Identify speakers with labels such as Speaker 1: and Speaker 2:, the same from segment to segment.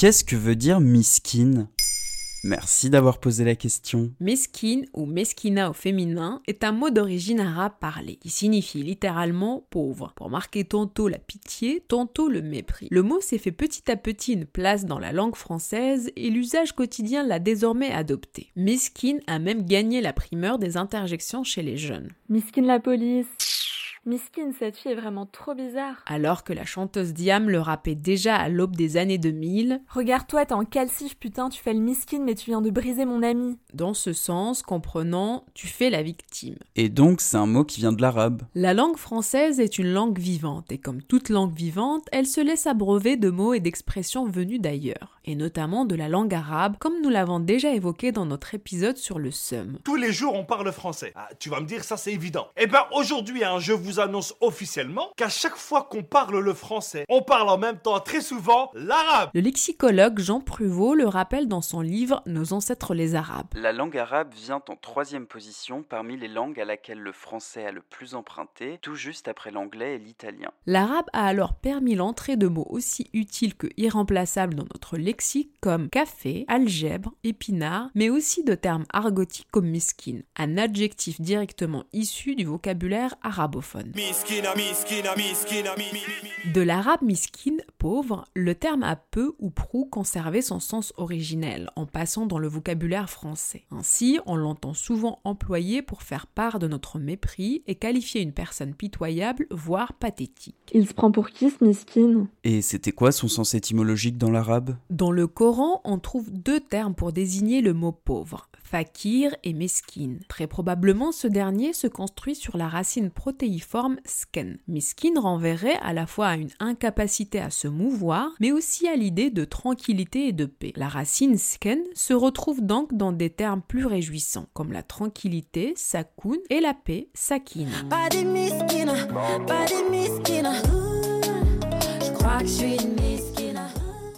Speaker 1: qu'est-ce que veut dire miskin? Merci d'avoir posé la question.
Speaker 2: Meskin ou meskina au féminin est un mot d'origine arabe parlé qui signifie littéralement pauvre pour marquer tantôt la pitié, tantôt le mépris. Le mot s'est fait petit à petit une place dans la langue française et l'usage quotidien l'a désormais adopté. Meskin a même gagné la primeur des interjections chez les jeunes.
Speaker 3: Miskin la police. Miskin, cette fille est vraiment trop bizarre.
Speaker 2: Alors que la chanteuse Diam le rappait déjà à l'aube des années 2000,
Speaker 3: Regarde-toi, t'es en calcif, putain, tu fais le miskin, mais tu viens de briser mon ami.
Speaker 2: dans ce sens comprenant tu fais la victime.
Speaker 1: Et donc, c'est un mot qui vient de l'arabe.
Speaker 2: La langue française est une langue vivante et comme toute langue vivante, elle se laisse abreuver de mots et d'expressions venus d'ailleurs, et notamment de la langue arabe, comme nous l'avons déjà évoqué dans notre épisode sur le seum.
Speaker 4: Tous les jours, on parle français. Ah, tu vas me dire, ça c'est évident. Eh ben, aujourd'hui, hein, je vous annonce officiellement qu'à chaque fois qu'on parle le français, on parle en même temps très souvent l'arabe.
Speaker 2: Le lexicologue Jean Pruvot le rappelle dans son livre Nos ancêtres les Arabes.
Speaker 1: La langue arabe vient en troisième position parmi les langues à laquelle le français a le plus emprunté, tout juste après l'anglais et l'italien.
Speaker 2: L'arabe a alors permis l'entrée de mots aussi utiles que irremplaçables dans notre lexique comme café, algèbre, épinard, mais aussi de termes argotiques comme miskin, un adjectif directement issu du vocabulaire arabophone. De l'arabe miskin, pauvre, le terme a peu ou prou conservé son sens originel en passant dans le vocabulaire français. Ainsi, on l'entend souvent employé pour faire part de notre mépris et qualifier une personne pitoyable, voire pathétique.
Speaker 3: Il se prend pour qui ce miskin?
Speaker 1: Et c'était quoi son sens étymologique dans l'arabe?
Speaker 2: Dans le Coran, on trouve deux termes pour désigner le mot pauvre. Fakir et meskin. Très probablement, ce dernier se construit sur la racine protéiforme sken. Miskin renverrait à la fois à une incapacité à se mouvoir, mais aussi à l'idée de tranquillité et de paix. La racine sken se retrouve donc dans des termes plus réjouissants, comme la tranquillité, sakoun, et la paix, sakin.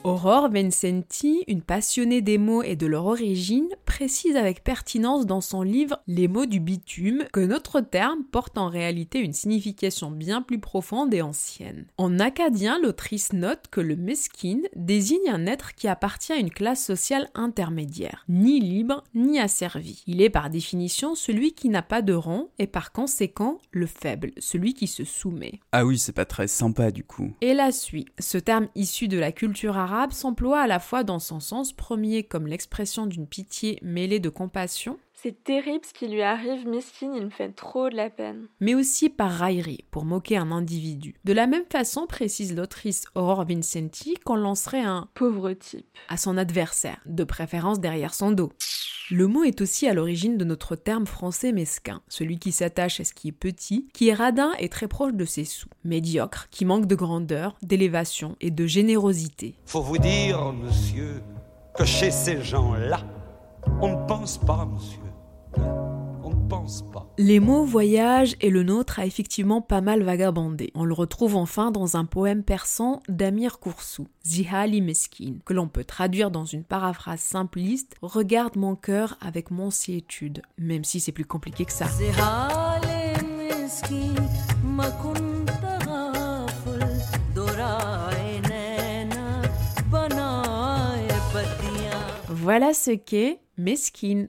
Speaker 2: Aurore Vincenti, une passionnée des mots et de leur origine, précise avec pertinence dans son livre Les mots du bitume que notre terme porte en réalité une signification bien plus profonde et ancienne. En acadien, l'autrice note que le meskin désigne un être qui appartient à une classe sociale intermédiaire, ni libre ni asservi. Il est par définition celui qui n'a pas de rang et par conséquent le faible, celui qui se soumet.
Speaker 1: Ah oui, c'est pas très sympa du coup.
Speaker 2: Et la suit. Ce terme issu de la culture arabe s'emploie à la fois dans son sens premier comme l'expression d'une pitié mêlée de compassion,
Speaker 3: C'est terrible ce qui lui arrive, miskin, il me fait trop de la peine.
Speaker 2: mais aussi par raillerie, pour moquer un individu. De la même façon, précise l'autrice Aurore Vincenti, qu'on lancerait un
Speaker 3: Pauvre type.
Speaker 2: à son adversaire, de préférence derrière son dos. Le mot est aussi à l'origine de notre terme français mesquin, celui qui s'attache à ce qui est petit, qui est radin et très proche de ses sous, médiocre, qui manque de grandeur, d'élévation et de générosité.
Speaker 5: Faut vous dire, monsieur, que chez ces gens-là, on ne pense pas, monsieur.
Speaker 2: Les mots voyage et le nôtre a effectivement pas mal vagabondé. On le retrouve enfin dans un poème persan d'Amir Koursou, Zihali Meskin, que l'on peut traduire dans une paraphrase simpliste Regarde mon cœur avec mon siétude, même si c'est plus compliqué que ça. Voilà ce qu'est mesquine.